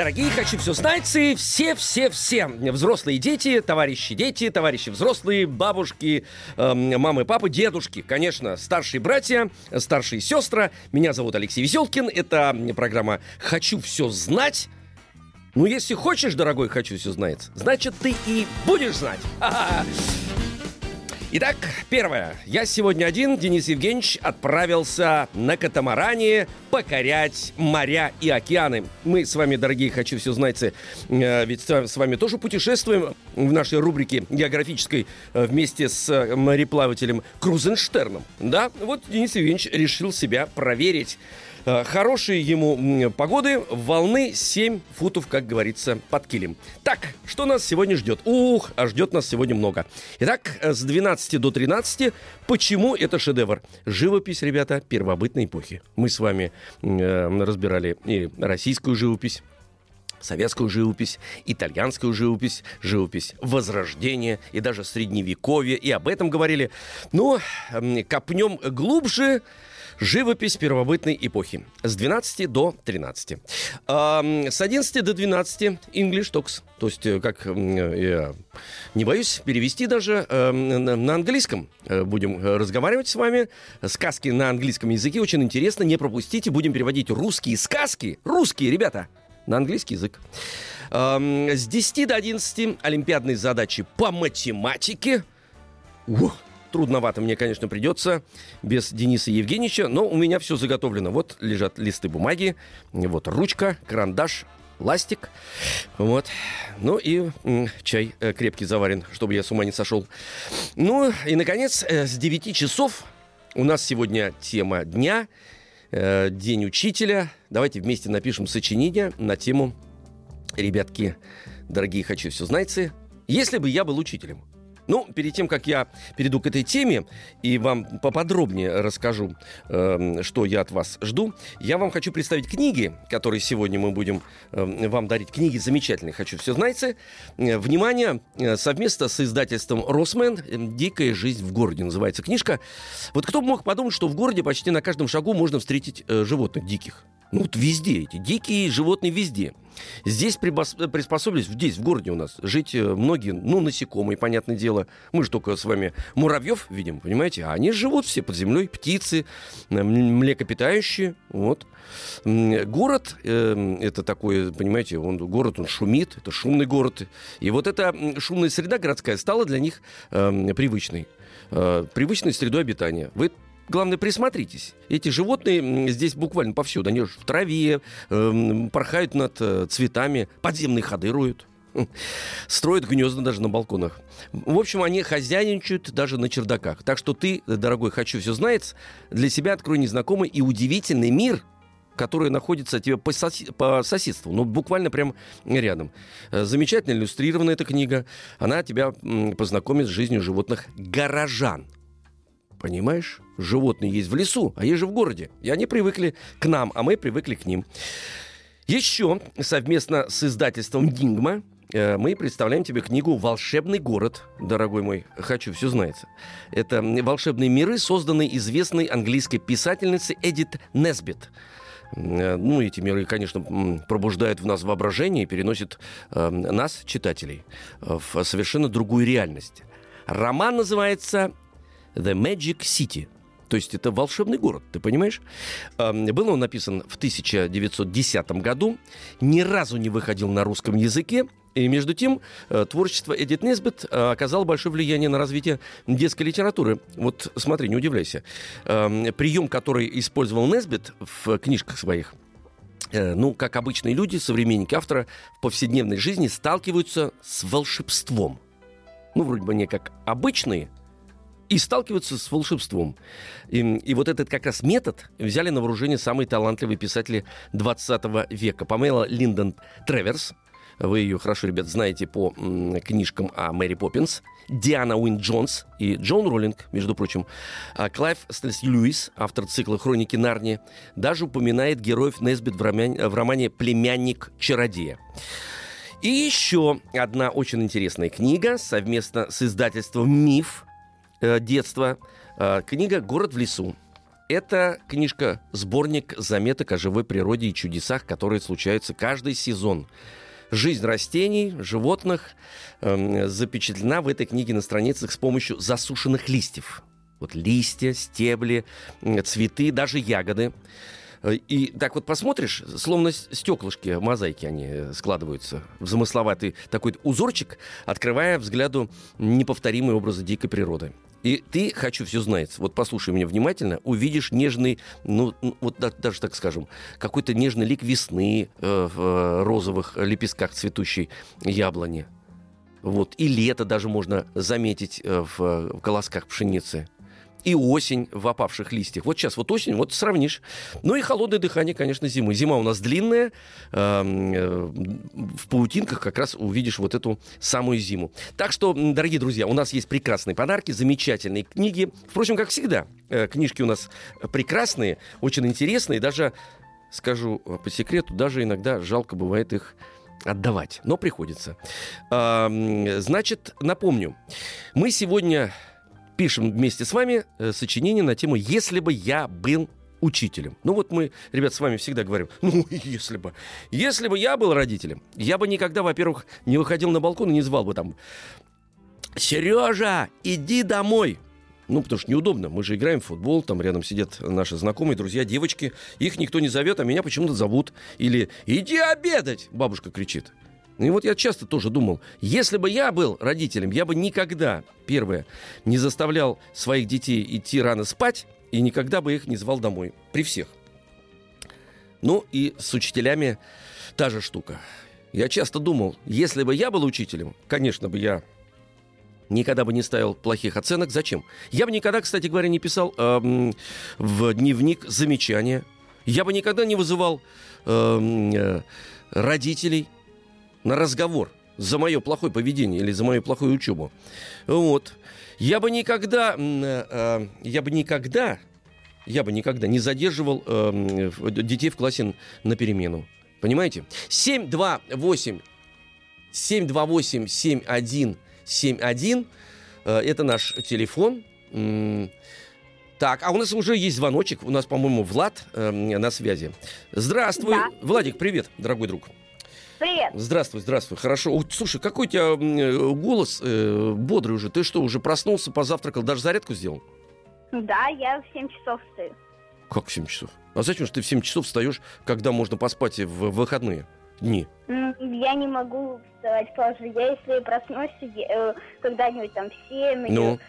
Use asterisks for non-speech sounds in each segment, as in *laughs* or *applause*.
Дорогие «Хочу все знать» и все-все-все взрослые дети, товарищи дети, товарищи взрослые, бабушки, э, мамы, папы, дедушки, конечно, старшие братья, старшие сестры. Меня зовут Алексей Веселкин. Это программа «Хочу все знать». Ну, если хочешь, дорогой, хочу все знать, значит, ты и будешь знать. Итак, первое. Я сегодня один, Денис Евгеньевич, отправился на катамаране покорять моря и океаны. Мы с вами, дорогие «Хочу все знать», э, ведь с вами тоже путешествуем в нашей рубрике географической э, вместе с э, мореплавателем Крузенштерном. Да, вот Денис Евгеньевич решил себя проверить. Э, хорошие ему погоды, волны 7 футов, как говорится, под килем. Так, что нас сегодня ждет? Ух, а ждет нас сегодня много. Итак, э, с 12 до 13, почему это шедевр? Живопись, ребята, первобытной эпохи. Мы с вами э, разбирали и российскую живопись, советскую живопись, итальянскую живопись, живопись Возрождения и даже Средневековья, и об этом говорили. Но копнем глубже, Живопись первобытной эпохи. С 12 до 13. С 11 до 12 English Talks. То есть, э, как я не боюсь перевести даже на английском. Э, будем разговаривать с вами. Сказки на английском языке очень интересно. Не пропустите. Будем переводить русские сказки. Русские, ребята на английский язык. С 10 до 11 олимпиадные задачи по математике. Ух, Трудновато мне, конечно, придется без Дениса Евгеньевича, но у меня все заготовлено. Вот лежат листы бумаги, вот ручка, карандаш, ластик. Вот. Ну и м, чай э, крепкий заварен, чтобы я с ума не сошел. Ну и, наконец, э, с 9 часов у нас сегодня тема дня, э, День учителя. Давайте вместе напишем сочинение на тему «Ребятки, дорогие хочу все знайцы, если бы я был учителем». Ну, перед тем, как я перейду к этой теме и вам поподробнее расскажу, э, что я от вас жду, я вам хочу представить книги, которые сегодня мы будем э, вам дарить. Книги замечательные, хочу все знайте. Э, внимание, э, совместно с издательством «Росмен» «Дикая жизнь в городе» называется книжка. Вот кто бы мог подумать, что в городе почти на каждом шагу можно встретить э, животных диких. Ну, вот везде эти дикие животные везде. Здесь приспособились, здесь, в городе у нас, жить э, многие, ну, насекомые, понятное дело. Мы же только с вами муравьев видим, понимаете? А они живут все под землей, птицы, млекопитающие, вот. Город, э, это такой, понимаете, он, город, он шумит, это шумный город. И вот эта шумная среда городская стала для них э, привычной. Э, привычной средой обитания. Вы главное, присмотритесь. Эти животные здесь буквально повсюду. Они в траве, э, порхают над э, цветами, подземные ходы роют. Строят гнезда даже на балконах. В общем, они хозяйничают даже на чердаках. Так что ты, дорогой, хочу все знать, для себя открой незнакомый и удивительный мир, который находится тебе по, соси- по соседству, ну, буквально прям рядом. Э, замечательно иллюстрирована эта книга. Она тебя познакомит с жизнью животных горожан – Понимаешь? Животные есть в лесу, а есть же в городе. И они привыкли к нам, а мы привыкли к ним. Еще совместно с издательством «Дингма» э, мы представляем тебе книгу «Волшебный город», дорогой мой, хочу все знается. Это волшебные миры, созданные известной английской писательницей Эдит Несбит. Э, ну, эти миры, конечно, пробуждают в нас воображение и переносят э, нас, читателей, в совершенно другую реальность. Роман называется The Magic City. То есть это волшебный город, ты понимаешь? Был он написан в 1910 году, ни разу не выходил на русском языке, и между тем, э, творчество Эдит Несбит э, оказало большое влияние на развитие детской литературы. Вот смотри, не удивляйся. Прием, который использовал Несбит в книжках своих, э, ну, как обычные люди, современники автора, в повседневной жизни сталкиваются с волшебством. Ну, вроде бы не как обычные, и сталкиваются с волшебством. И, и вот этот как раз метод взяли на вооружение самые талантливые писатели 20 века. Памела Линдон Треверс, Вы ее хорошо, ребят, знаете по книжкам о Мэри Поппинс. Диана Уин Джонс и Джоан Роулинг, между прочим. А Клайв Стейплз Льюис, автор цикла «Хроники Нарнии», даже упоминает героев Несбит в романе, в романе «Племянник чародея». И еще одна очень интересная книга совместно с издательством «Миф. Э, детство». Э, книга «Город в лесу». Это книжка, сборник заметок о живой природе и чудесах, которые случаются каждый сезон. Жизнь растений, животных э, запечатлена в этой книге на страницах с помощью засушенных листьев. Вот листья, стебли, цветы, даже ягоды. Э, и так вот посмотришь, словно стеклышки, мозаики они складываются в замысловатый такой узорчик, открывая взгляду неповторимые образы дикой природы. И ты, хочу все знать, вот послушай меня внимательно, увидишь нежный, ну, вот да, даже так скажем, какой-то нежный лик весны э, в э, розовых лепестках цветущей яблони. Вот. И лето даже можно заметить э, в, в колосках пшеницы и осень в опавших листьях. Вот сейчас вот осень, вот сравнишь. Ну и холодное дыхание, конечно, зимы. Зима у нас длинная. Эм, э, в паутинках как раз увидишь вот эту самую зиму. Так что, дорогие друзья, у нас есть прекрасные подарки, замечательные книги. Впрочем, как всегда, э, книжки у нас прекрасные, очень интересные. Даже, скажу э, по секрету, даже иногда жалко бывает их отдавать, но приходится. Значит, напомню, мы сегодня пишем вместе с вами э, сочинение на тему «Если бы я был учителем». Ну вот мы, ребят, с вами всегда говорим, *laughs* ну если бы. Если бы я был родителем, я бы никогда, во-первых, не выходил на балкон и не звал бы там «Сережа, иди домой!» Ну, потому что неудобно. Мы же играем в футбол, там рядом сидят наши знакомые, друзья, девочки. Их никто не зовет, а меня почему-то зовут. Или «Иди обедать!» бабушка кричит. Ну и вот я часто тоже думал, если бы я был родителем, я бы никогда, первое, не заставлял своих детей идти рано спать и никогда бы их не звал домой. При всех. Ну и с учителями та же штука. Я часто думал, если бы я был учителем, конечно бы я никогда бы не ставил плохих оценок. Зачем? Я бы никогда, кстати говоря, не писал э, в дневник замечания. Я бы никогда не вызывал эм, э, родителей на разговор за мое плохое поведение или за мою плохую учебу. Вот. Я бы никогда, э, э, я бы никогда, я бы никогда не задерживал э, детей в классе на перемену. Понимаете? 728 728 7171 это наш телефон. Так, а у нас уже есть звоночек. У нас, по-моему, Влад э, на связи. Здравствуй. Да. Владик, привет, дорогой друг. Привет. Здравствуй, здравствуй. Хорошо. Слушай, какой у тебя э, голос э, бодрый уже. Ты что, уже проснулся, позавтракал, даже зарядку сделал? Да, я в 7 часов встаю. Как в 7 часов? А зачем же ты в 7 часов встаешь, когда можно поспать в выходные дни? Я не могу вставать позже. Я если проснусь э, когда-нибудь там в 7 ну. или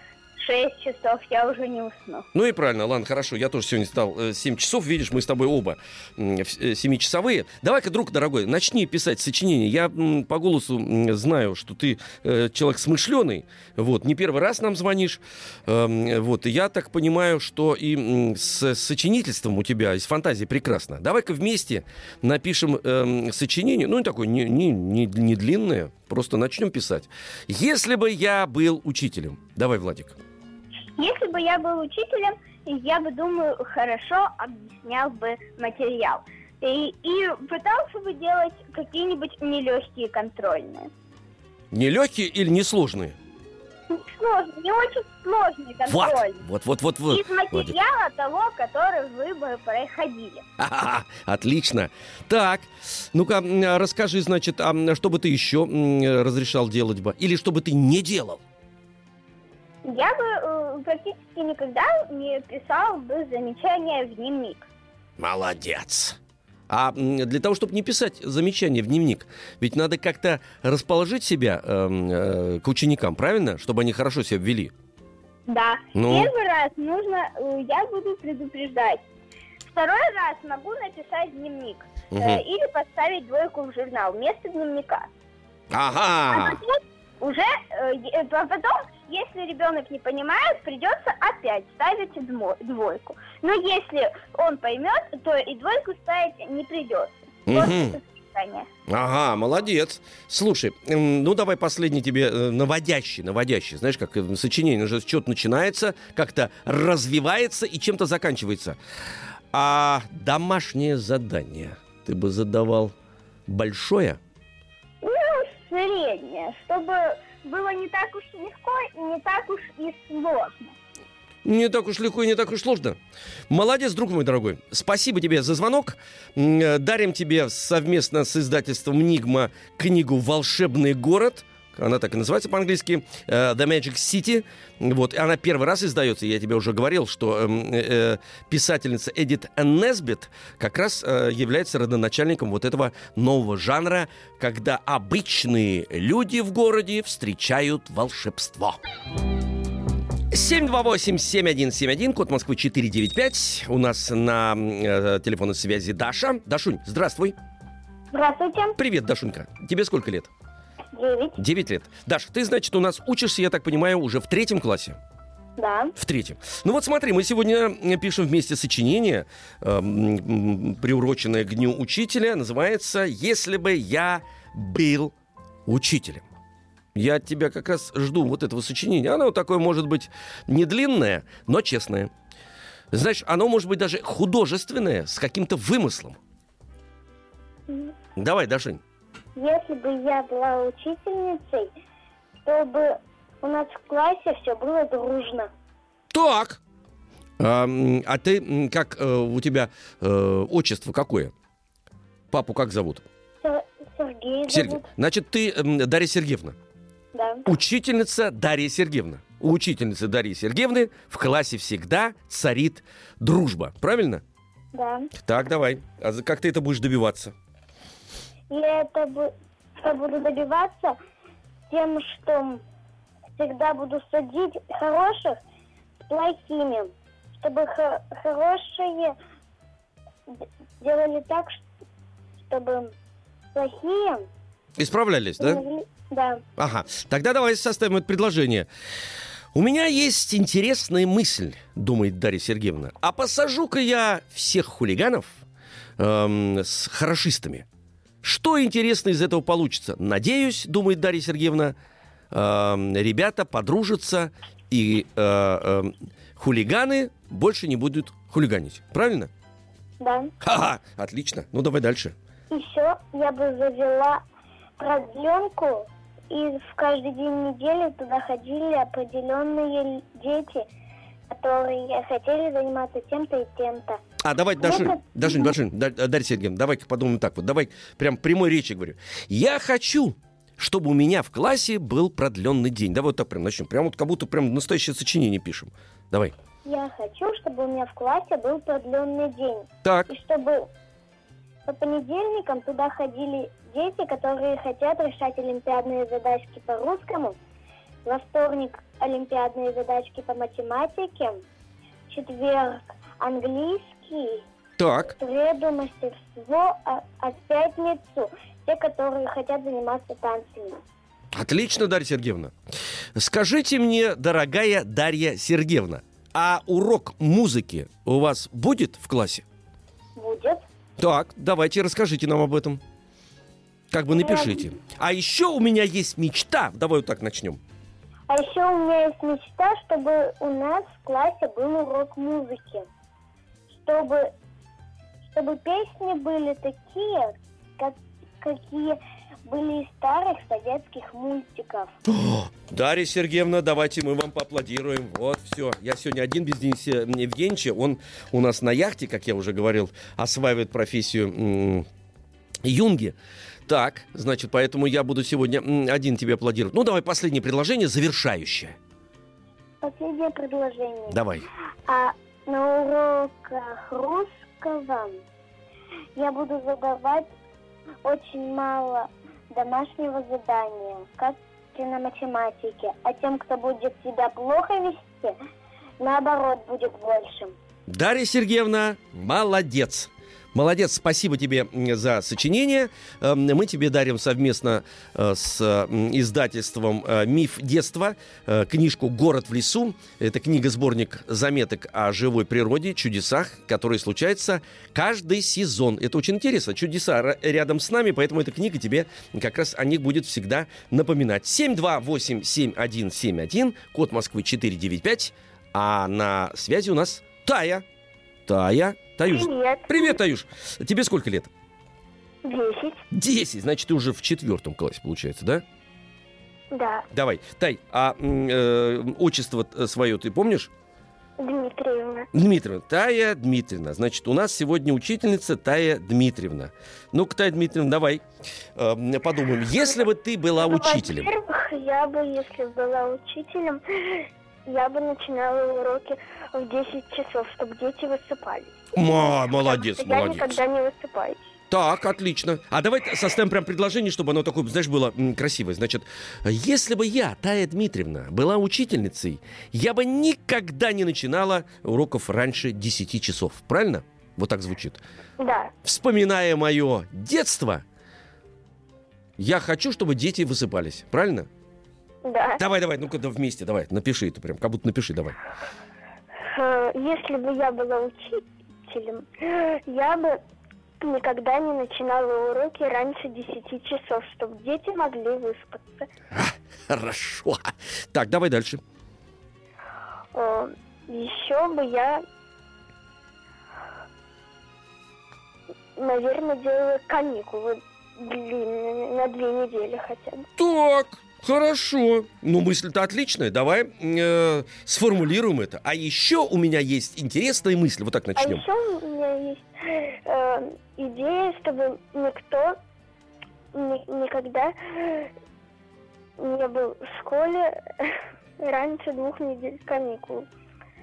6 часов я уже не усну. Ну и правильно, ладно, хорошо. Я тоже сегодня стал 7 э, часов. Видишь, мы с тобой оба 7-часовые. Э, Давай-ка, друг дорогой, начни писать сочинение. Я по голосу знаю, что ты э, человек смышленый. Вот, не первый раз нам звонишь. Эм, вот, и я так понимаю, что и с сочинительством у тебя, из фантазии прекрасно. Давай-ка вместе напишем эм, сочинение. Ну, такое не, не, не, не длинное. Просто начнем писать. Если бы я был учителем. Давай, Владик. Если бы я был учителем, я бы, думаю, хорошо объяснял бы материал. И, и пытался бы делать какие-нибудь нелегкие контрольные. Нелегкие или несложные? Сложные, не очень сложные контрольные. Вот, вот, вот, вот. Из материала вот. того, который вы бы проходили. Отлично. Так, ну-ка, расскажи, значит, а что бы ты еще разрешал делать бы? Или что бы ты не делал? Я бы э, практически никогда не писал бы замечания в дневник. Молодец. А для того, чтобы не писать замечания в дневник, ведь надо как-то расположить себя э, э, к ученикам, правильно? Чтобы они хорошо себя ввели. Да. Ну? Первый раз нужно, э, я буду предупреждать. Второй раз могу написать дневник. Угу. Э, или поставить двойку в журнал вместо дневника. Ага. А потом уже, э, э потом если ребенок не понимает, придется опять ставить двойку. Но если он поймет, то и двойку ставить не придется. Угу. Ага, молодец. Слушай, ну давай последний тебе э, наводящий, наводящий. Знаешь, как э, сочинение уже что-то начинается, как-то развивается и чем-то заканчивается. А домашнее задание ты бы задавал большое? Ну, среднее, чтобы было не так уж легко и не так уж и сложно. Не так уж легко и не так уж сложно. Молодец, друг мой дорогой. Спасибо тебе за звонок. Дарим тебе совместно с издательством «Нигма» книгу «Волшебный город». Она так и называется по-английски. э, The Magic City. Вот. И она первый раз издается. Я тебе уже говорил, что эм, э, э, писательница Эдит Несбит как раз э, является родоначальником вот этого нового жанра, когда обычные люди в городе встречают волшебство. 728-7171, код Москвы 495. У нас на э, телефонной связи Даша. Дашунь, здравствуй. Здравствуйте, Привет, Дашунька. Тебе сколько лет? Девять. 9 лет. Даш, ты, значит, у нас учишься, я так понимаю, уже в третьем классе. Да. В третьем. Ну вот смотри, мы сегодня э, пишем вместе сочинение, э, приуроченное к Дню Учителя. Называется «Если бы я был учителем». Я от тебя как раз жду вот этого сочинения. Оно такое может быть не длинное, но честное. Знаешь, оно может быть даже художественное, с каким-то вымыслом. Давай, Дашень. Если бы я была учительницей, чтобы у нас в классе все было дружно. Так. А, а ты как э, у тебя э, отчество какое? Папу как зовут? Сер- Сергей Сергей. зовут. Значит, ты Дарья Сергеевна. Да. Учительница Дарья Сергеевна. У учительницы Дарьи Сергеевны в классе всегда царит дружба. Правильно? Да. Так, давай. А как ты это будешь добиваться? Я это бу- это буду добиваться тем, что всегда буду судить хороших с плохими, чтобы хо- хорошие делали так, чтобы плохие Исправлялись, да? могли- да. Ага. Тогда давай составим это предложение. У меня есть интересная мысль, думает Дарья Сергеевна. А посажу-ка я всех хулиганов эм, с хорошистами. Что интересно из этого получится? Надеюсь, думает Дарья Сергеевна, эм, ребята подружатся и э, эм, хулиганы больше не будут хулиганить. Правильно? Да. Ха-ха, отлично. Ну давай дальше. Еще я бы завела продленку, и в каждый день недели туда ходили определенные дети, которые хотели заниматься тем-то и тем-то. А, давай, Дашунь, Ну-ка. Дашунь, Дашунь, Да- Дарья Сергеевна, давай-ка подумаем так вот. Давай прям прямой речи говорю. Я хочу, чтобы у меня в классе был продленный день. Давай вот так прям начнем. Прям вот как будто прям настоящее сочинение пишем. Давай. Я хочу, чтобы у меня в классе был продленный день. Так, И чтобы по понедельникам туда ходили дети, которые хотят решать олимпиадные задачки по русскому. Во вторник олимпиадные задачки по математике. В четверг английский. Так. В среду мастерство, в пятницу те, которые хотят заниматься танцами. Отлично, Дарья Сергеевна. Скажите мне, дорогая Дарья Сергеевна, а урок музыки у вас будет в классе? Будет. Так, давайте расскажите нам об этом. Как бы напишите. А еще у меня есть мечта. Давай вот так начнем. А еще у меня есть мечта, чтобы у нас в классе был урок музыки. Чтобы, чтобы песни были такие, как, какие были из старых советских мультиков. *gasps* Дарья Сергеевна, давайте мы вам поаплодируем. Вот, все. Я сегодня один без Дениса Евгеньевича. Он у нас на яхте, как я уже говорил, осваивает профессию юнги. Так, значит, поэтому я буду сегодня один тебе аплодировать. Ну, давай последнее предложение, завершающее. Последнее предложение. Давай. А на уроках русского я буду задавать очень мало домашнего задания, как и на математике. А тем, кто будет себя плохо вести, наоборот, будет больше. Дарья Сергеевна, молодец. Молодец, спасибо тебе за сочинение. Эм, мы тебе дарим совместно э, с издательством э, «Миф детства» э, книжку «Город в лесу». Это книга-сборник заметок о живой природе, чудесах, которые случаются каждый сезон. Это очень интересно. Чудеса рядом с нами, поэтому эта книга тебе как раз о них будет всегда напоминать. 728-7171, код Москвы 495, а на связи у нас Тая. Тая, Таюш. Привет. Привет, Таюш. Тебе сколько лет? Десять. Десять. Значит, ты уже в четвертом классе, получается, да? Да. Давай. Тай, а э, отчество свое ты помнишь? Дмитриевна. Дмитриевна. Тая Дмитриевна. Значит, у нас сегодня учительница Тая Дмитриевна. Ну-ка, Тая Дмитриевна, давай э, подумаем. Если бы ты была Ну, учителем... Во-первых, я бы, если была учителем, я бы начинала уроки в 10 часов, чтобы дети высыпались. Ма, молодец, что молодец. Я никогда не высыпаюсь. Так, отлично. А давай составим прям предложение, чтобы оно такое, знаешь, было м, красивое. Значит, если бы я, Тая Дмитриевна, была учительницей, я бы никогда не начинала уроков раньше 10 часов. Правильно? Вот так звучит. Да. Вспоминая мое детство, я хочу, чтобы дети высыпались. Правильно? Да. Давай, давай, ну-ка да вместе, давай, напиши это прям, как будто напиши, давай. Э, Если бы я была учителем, я бы никогда не начинала уроки раньше 10 часов, чтобы дети могли выспаться. Хорошо. Так, давай дальше. Э, Еще бы я, наверное, делала каникулы длинные, на две недели хотя бы. Так, хорошо. Ну, мысль-то отличная. Давай э, сформулируем это. А еще у меня есть интересная мысль. Вот так А начнем. еще у меня есть э, идея, чтобы никто ни- никогда не был в школе *laughs* раньше двух недель каникул.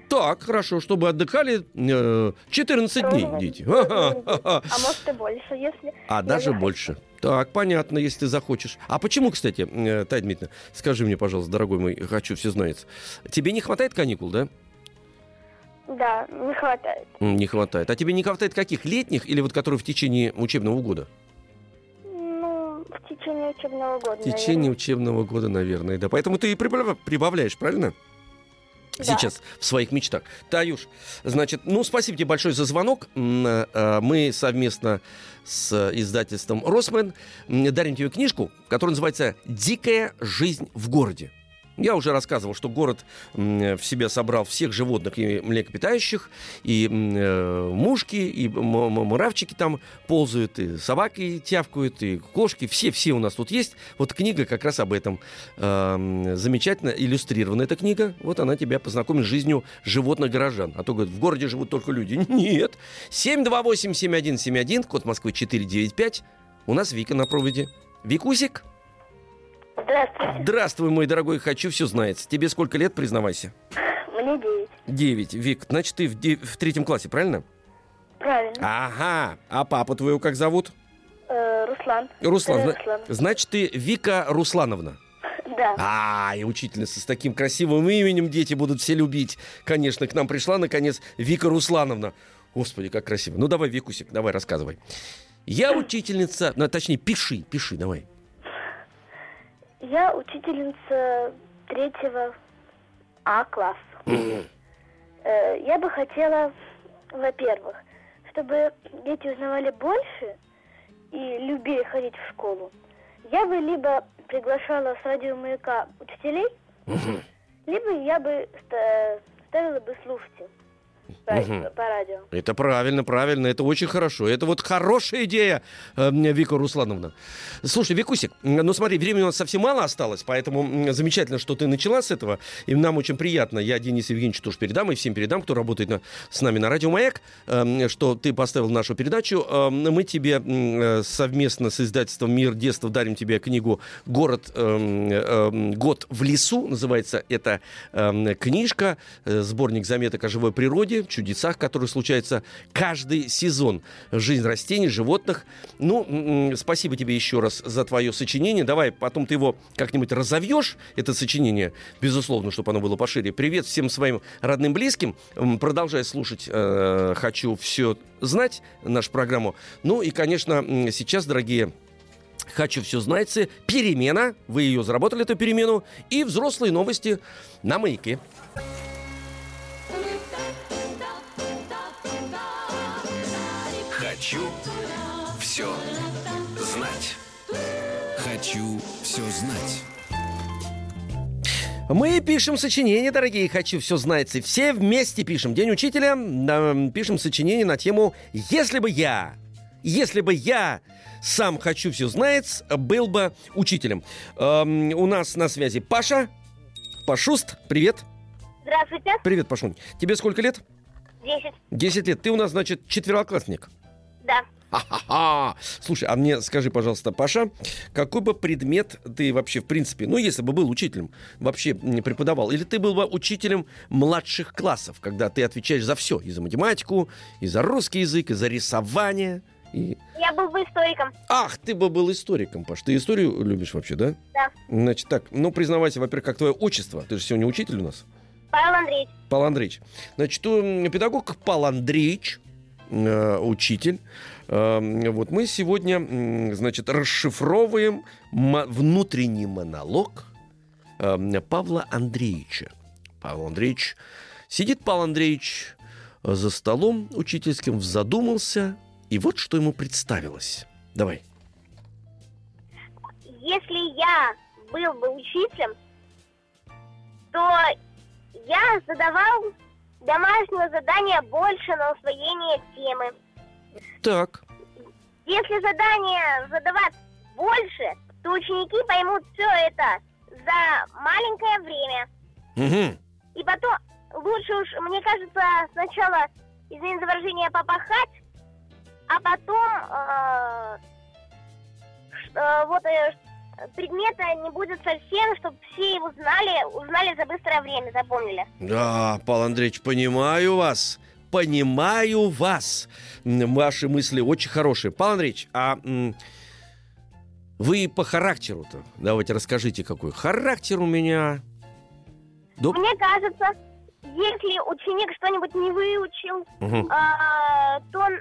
Так, хорошо, чтобы отдыхали э, 14 дней Ровно дети. *laughs* недели. ага. А может и больше, если... А даже больше. Так, понятно, если ты захочешь. А почему, кстати, э, Тая Дмитриевна, скажи мне, пожалуйста, дорогой мой, хочу все знать. Тебе не хватает каникул, да? Да, не хватает. Не хватает. А тебе не хватает каких? Летних или вот которые в течение учебного года? Ну, в течение учебного года, В течение учебного года, наверное, да. Поэтому ты и прибав- прибавляешь, правильно? Да. Сейчас в своих мечтах. Таюш, значит, ну, спасибо тебе большое за звонок. Э, Мы совместно с издательством «Росмен» дарим тебе книжку, которая называется «Дикая жизнь в городе». Я уже рассказывал, что город в себе собрал всех животных и млекопитающих, и э, мушки, и муравчики там ползают, и собаки тявкают, и кошки, все-все у нас тут есть. Вот книга как раз об этом. Замечательно иллюстрирована эта книга. Вот она тебя познакомит с жизнью животных горожан. А то, говорят, в городе живут только люди. *laughs* Нет. 728-7171, код Москвы 495. У нас Вика на проводе. Викусик, Здравствуйте, здравствуй, мой дорогой, хочу все знается. Тебе сколько лет, признавайся? мне 9. Девять. Вик, значит, ты в, де- в третьем классе, правильно? Правильно. Ага. А папу твоего как зовут? Э, Руслан. Руслан. зна- Руслан. Значит, ты Вика Руслановна. *laughs* Да. А, и учительница с таким красивым именем дети будут все любить. Конечно, к нам пришла, наконец, Вика Руслановна. Господи, как красиво. Ну, давай, Викусик, давай, рассказывай. Я учительница, ну, точнее, пиши, пиши, давай. Я учительница третьего А класса. Э, Я бы хотела, во-первых, чтобы дети узнавали больше и любили ходить в школу. Я бы либо приглашала с радио маяка учителей, либо я бы ста- ставила бы слушать по, Мгм. по радио. Это правильно, правильно, это очень хорошо. Это вот хорошая идея, э, Вика Руслановна. Слушай, Викусик, ну смотри, времени у нас совсем мало осталось, поэтому замечательно, что ты начала с этого. И нам очень приятно, я Денис Евгеньевич тоже передам, и всем передам, кто работает на- с нами на Радио Маяк, э, что ты поставил нашу передачу. Э, Мы тебе э, совместно с издательством «Мир детства» дарим тебе книгу «Город, э, э, «Год в лесу», называется эта книжка, э, сборник заметок о живой природе, чудесах, которые случаются каждый сезон. Жизнь растений, животных. Ну, м, спасибо тебе еще раз за твое сочинение. Давай потом ты его как-нибудь разовьешь, это сочинение, безусловно, чтобы оно было пошире. Привет всем своим родным, близким. Продолжай слушать э, «Хочу все знать» нашу программу. Ну и, конечно, сейчас, дорогие Хочу все знать. Перемена. Вы ее заработали, эту перемену. И взрослые новости на маяке. Хочу все знать. Хочу все знать. Мы пишем сочинение, дорогие, хочу все знать. И все вместе пишем. День учителя. да, Пишем сочинение на тему «Если бы я, если бы я сам хочу все знать, был бы учителем». Эм, у нас на связи Паша. Пашуст, привет. Здравствуйте. Привет, Пашунь. Тебе сколько лет? Десять. 10 лет. Ты у нас, значит, четвероклассник. Да. Ха-ха-ха. Слушай, а мне скажи, пожалуйста, Паша, какой бы предмет ты вообще, в принципе, ну, если бы был учителем, вообще не преподавал? Или ты был бы учителем младших классов, когда ты отвечаешь за все, и за математику, и за русский язык, и за рисование, и... Я был бы историком. Ах, ты бы был историком, Паш. Ты историю любишь вообще, да? Да. Значит, так, ну, признавайся, во-первых, как твое отчество? Ты же сегодня учитель у нас. Павел Андреевич. Павел Андреевич. Значит, педагог Павел Андреевич, учитель. Э, вот мы сегодня, значит, расшифровываем внутренний монолог э, Павла Андреевича. Павел Андреевич сидит Павел Андреевич э, за столом учительским, задумался, и вот что ему представилось. Давай. Если я был бы учителем, то я задавал домашнего задания больше на усвоение темы. Так. Если задание задавать больше, то ученики поймут все это за маленькое время. Мгм. И потом лучше уж, мне кажется, сначала, извините за выражение, попахать, а потом э, э, вот э, предмета не будет совсем, чтобы все его знали, узнали за быстрое время, запомнили. Да, Павел Андреевич, понимаю вас. Понимаю вас. Ваши мысли очень хорошие. Павел Андреевич, а вы по характеру-то, давайте расскажите, какой характер у меня. Доб- Мне кажется, если ученик что-нибудь не выучил, Мгм. а, то он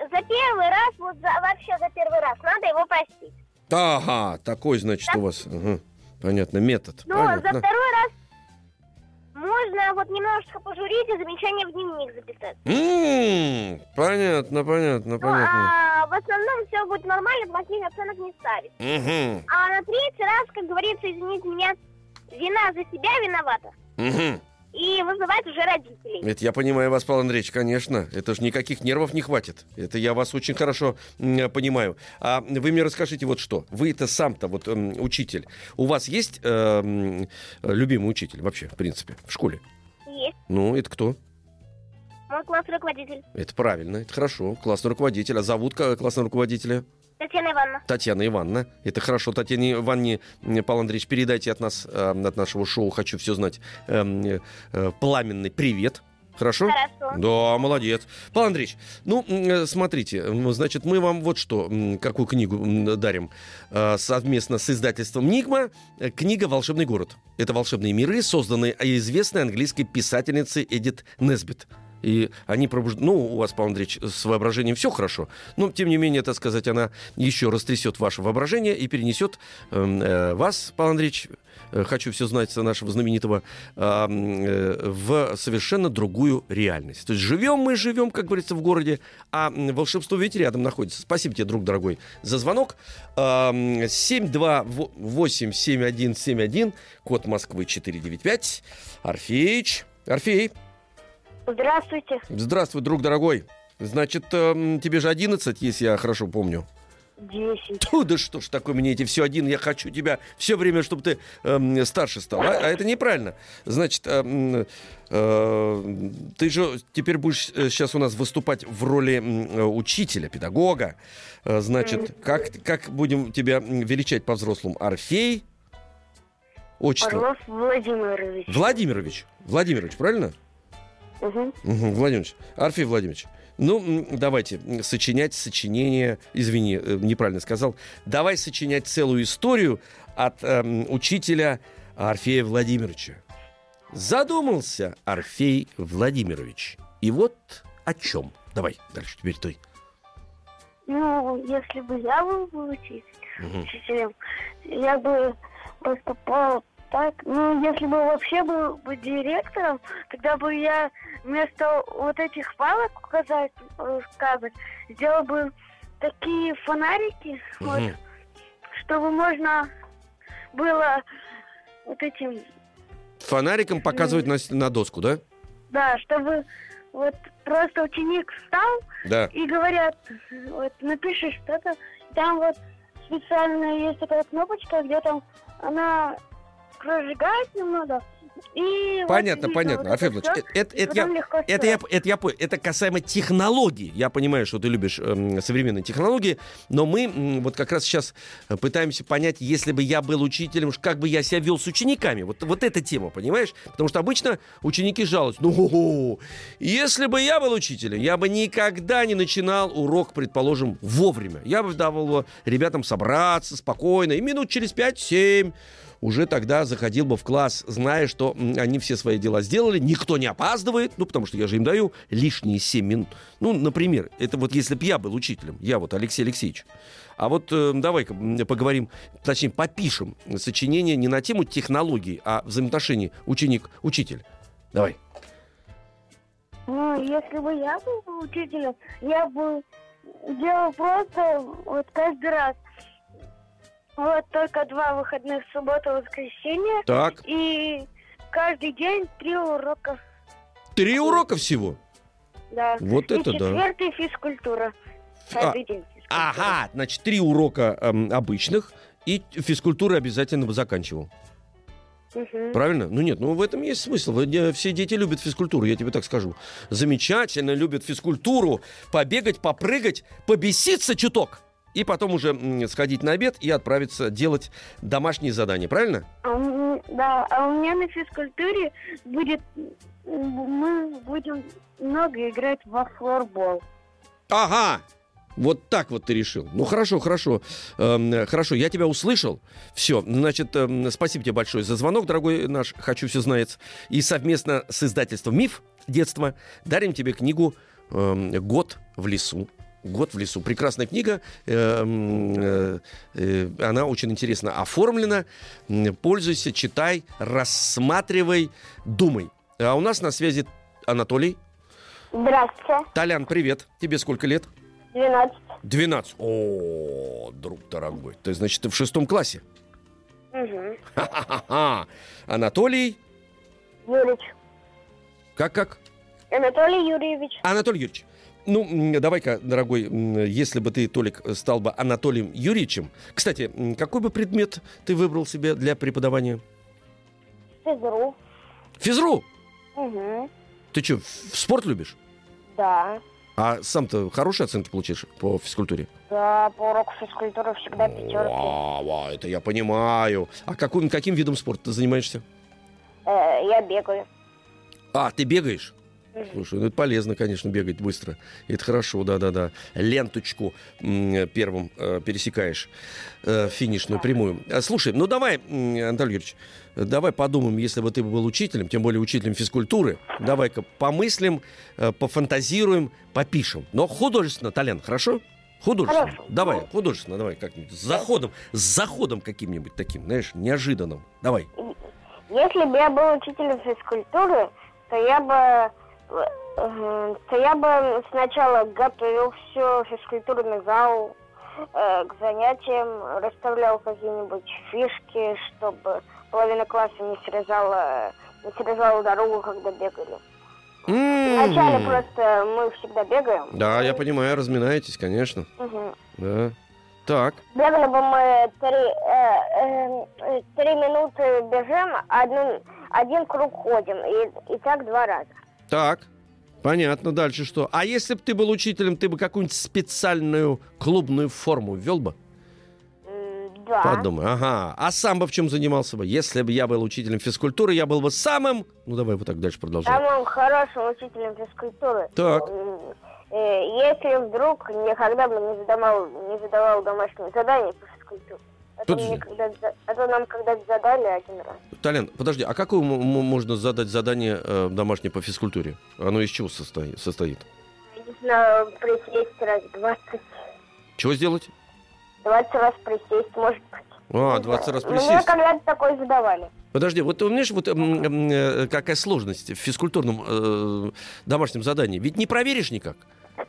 за первый раз, вот за- вообще за первый раз, надо его простить. Ага, такой, значит, у вас. ага, Понятно, метод. Но Ну, за Понятно. второй раз можно вот немножечко пожурить и замечание в дневник записать. М, Понятно, понятно, Ну, понятно. а в основном все будет нормально, плохих оценок не ставить. Мгм, А на третий раз, как говорится, извините меня, вина за себя виновата. мгм. И вызывать уже родителей. Это я понимаю вас, Павел Андреевич, конечно. Это же никаких нервов не хватит. Это я вас очень хорошо понимаю. А вы мне расскажите вот что. Вы это сам-то вот учитель. У вас есть э, любимый учитель вообще, в принципе, в школе? Есть. Ну, это кто? Мой классный руководитель. Это правильно, это хорошо. Классный руководитель. А зовут классного руководителя? Татьяна Ивановна. Татьяна Ивановна. Это хорошо. Татьяне Ивановне, Павел Андреевич, передайте от нас, э, от нашего шоу «Хочу все знать» эм, э, э, пламенный привет. Хорошо? Хорошо. Да, молодец. Павел Андреевич, ну, э, смотрите, значит, мы вам вот что, какую книгу дарим совместно с издательством «Нигма». Книга «Волшебный город». Это волшебные миры, созданные известной английской писательницей Эдит Несбит. И они пробуждают... Ну, у вас, Павел Андреевич, с воображением все хорошо. Но, тем не менее, так сказать, она еще растрясет ваше воображение и перенесет эм, э, вас, Павел Андреевич, э, хочу все знать нашего знаменитого, м, э, в совершенно другую реальность. То есть живем мы, живем, как говорится, в городе, а волшебство ведь рядом находится. Спасибо тебе, друг дорогой, за звонок. М, 728-7171, код Москвы 495. Орфеич. Орфей, Здравствуйте. здравствуй, друг дорогой. Значит, эм, тебе же 11, если я хорошо помню. Десять. Тьфу, да что ж такое, мне эти все один, я хочу тебя все время, чтобы ты эм, старше стал. А, а это неправильно. Значит, эм, э, ты же теперь будешь сейчас у нас выступать в роли э, учителя, педагога. Э, значит, как, как будем тебя величать по-взрослому? Орфей? Отчество? Орлов Владимирович. Владимирович. Владимирович, правильно? Мгм, Владимирович, Орфей Владимирович, ну, давайте сочинять сочинение, извини, э, неправильно сказал, давай сочинять целую историю от эм, учителя Орфея Владимировича. Задумался Орфей Владимирович. И вот о чем. Давай, дальше, теперь ты. Ну, если бы я был бы учитель, Мгм. учителем, я бы поступал так. Ну, если бы вообще был бы директором, тогда бы я вместо вот этих палок указать, сказать, сделал бы такие фонарики, вот, Мгм. чтобы можно было вот этим, Фонариком показывать на, на доску, да? да, чтобы вот просто ученик встал Да. и говорят, вот напишешь что-то, там вот специально есть такая кнопочка, где там она прожигает немного, и... вот Понятно, видно понятно. вот Орфей это это, это я, Это я, это я понял. Это касаемо технологий. Я понимаю, что ты любишь эм, современные технологии, но мы м, вот как раз сейчас э, пытаемся понять, если бы я был учителем, как бы я себя вел с учениками. Вот, вот эта тема, понимаешь? Потому что обычно ученики жалуются. Ну, если бы я был учителем, я бы никогда не начинал урок, предположим, вовремя. Я бы давал ребятам собраться спокойно, и минут через 5-7 уже тогда заходил бы в класс, зная, что они все свои дела сделали, никто не опаздывает, ну, потому что я же им даю лишние 7 минут. Ну, например, это вот если бы я был учителем, я вот Алексей Алексеевич. А вот э, давай-ка поговорим, точнее, попишем сочинение не на тему технологий, а взаимоотношений ученик-учитель. Давай. Ну, если бы я был бы учителем, я бы делал просто вот каждый раз. Вот только два выходных, суббота, воскресенье. Так, И каждый день три урока. три урока всего. Да. Вот и это да. четвертый физкультура. Каждый день физкультура. Ага, значит, три урока эм, обычных, и физкультуры обязательно бы заканчивал. Мгм. Правильно? Ну нет, ну в этом есть смысл. Э, Все дети любят физкультуру, я тебе так скажу. Замечательно любят физкультуру. Побегать, попрыгать, побеситься чуток. И потом уже сходить на обед и отправиться делать домашние задания, правильно? А да, а у меня на физкультуре будет... Мы будем много играть во флорбол. Ага! Вот так вот ты решил. Ну хорошо, хорошо. Эм, хорошо, я тебя услышал. Все, значит, эм, спасибо тебе большое за звонок, дорогой наш «Хочу все знает». И совместно с издательством «Миф. Детство» дарим тебе книгу эм, «Год в лесу». «Год в лесу». Прекрасная книга. эм, э, э, она очень интересно оформлена. Пользуйся, читай, рассматривай, думай. А у нас на связи Анатолий. Здравствуйте. Толян, привет. Тебе сколько лет? 12. 12. О, друг дорогой. Ты, значит, ты в шестом классе. Угу. Ха-ха-ха. Анатолий... Юрич. Как-как? Анатолий Юрьевич. Анатолий Юрьевич. Ну, давай-ка, дорогой, если бы ты, Толик, стал бы Анатолием Юрьевичем. Кстати, какой бы предмет ты выбрал себе для преподавания? Физру. Физру. Угу. Ты что, спорт любишь? Да. А сам-то хорошие оценки получишь по физкультуре? Да, по уроку физкультуры всегда пятерки. Ва, это я понимаю. А каким, каким видом спорта ты занимаешься? Э, я бегаю. А, ты бегаешь? Слушай, ну это полезно, конечно, бегать быстро. Это хорошо, да-да-да. Ленточку первым э, пересекаешь, э, финишную прямую. А, Слушай, ну давай, Анатолий Юрьевич, давай подумаем, если бы ты был учителем, тем более учителем физкультуры, давай-ка помыслим, э, пофантазируем, попишем. Но художественно, Толян, хорошо? Художественно. Хорошо. Давай, художественно, давай как-нибудь. С заходом, с заходом каким-нибудь таким, знаешь, неожиданным. Давай. Если бы я был учителем физкультуры, то я бы э, то я бы сначала готовил все физкультурный зал э, к занятиям, расставлял какие-нибудь фишки, чтобы половина класса не срезала не срезала дорогу, когда бегали. Вначале просто мы всегда бегаем. Да, я понимаю, разминаетесь, конечно. Да. Так. Бегали бы мы три, э, э, три минуты бежим, одну, один круг ходим, и, и так два раза. Так. Понятно, дальше что? А если бы ты был учителем, ты бы какую-нибудь специальную клубную форму ввел бы? Да. Подумай, ага. А сам бы в чем занимался бы? Если бы я был учителем физкультуры, я был бы самым... Ну, давай вот так дальше продолжай. Самым хорошим учителем физкультуры. Так. Э, Если вдруг никогда бы не задавал, не задавал домашние задания по физкультуре. А то, Подожди. мне когда, за- а то нам когда-то задали один раз. Толян, подожди, а какое можно задать задание э, домашнее по физкультуре? Оно из чего состоит? состоит? Не знаю, присесть раз 20. Чего сделать? 20 раз присесть, может быть. А, Не 20 знаю. раз Мне присесть. когда-то такое задавали. Подожди, вот ты знаешь, вот э, какая сложность в физкультурном э, домашнем задании? Ведь не проверишь никак.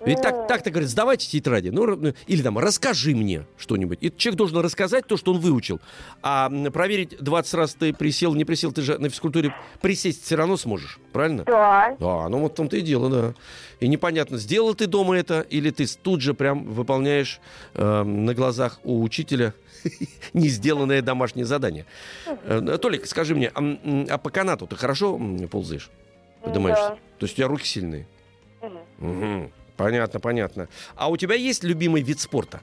Ведь так, Ну. так ты говорит, сдавайте тетради, ну, р- или там, расскажи мне что-нибудь. И человек должен рассказать то, что он выучил. А проверить 20 раз ты присел, не присел, ты же на физкультуре присесть все равно сможешь, правильно? Да. Да, ну вот в том-то и дело, да. И непонятно, сделал ты дома это, или ты тут же прям выполняешь э, на глазах у учителя *laughs* не сделанное домашнее задание. Э, Толик, скажи мне, а, а по канату ты хорошо ползаешь? Поднимаешься? Да. То есть у тебя руки сильные? Мгм. Понятно, понятно. А у тебя есть любимый вид спорта?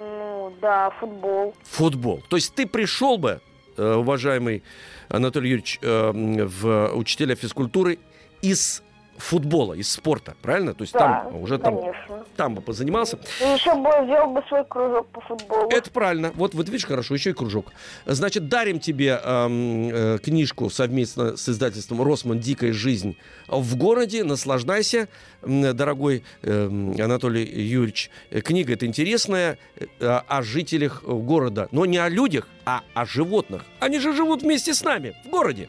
Ну, да, футбол. Футбол. То есть ты пришел бы, э, уважаемый Анатолий Юрьевич, э, в учителя физкультуры из футбола, из спорта, правильно? То есть Да, там уже там, конечно. там бы позанимался. И еще бы вел бы свой кружок по футболу. Это правильно. Вот, вот видишь, хорошо, еще и кружок. Значит, дарим тебе эм, э, книжку совместно с издательством «Росман. Дикая жизнь в городе». Наслаждайся, дорогой эм, Анатолий Юрьевич. Э, Книга эта интересная э, о жителях э, города. Но не о людях, а о животных. Они же живут вместе с нами в городе.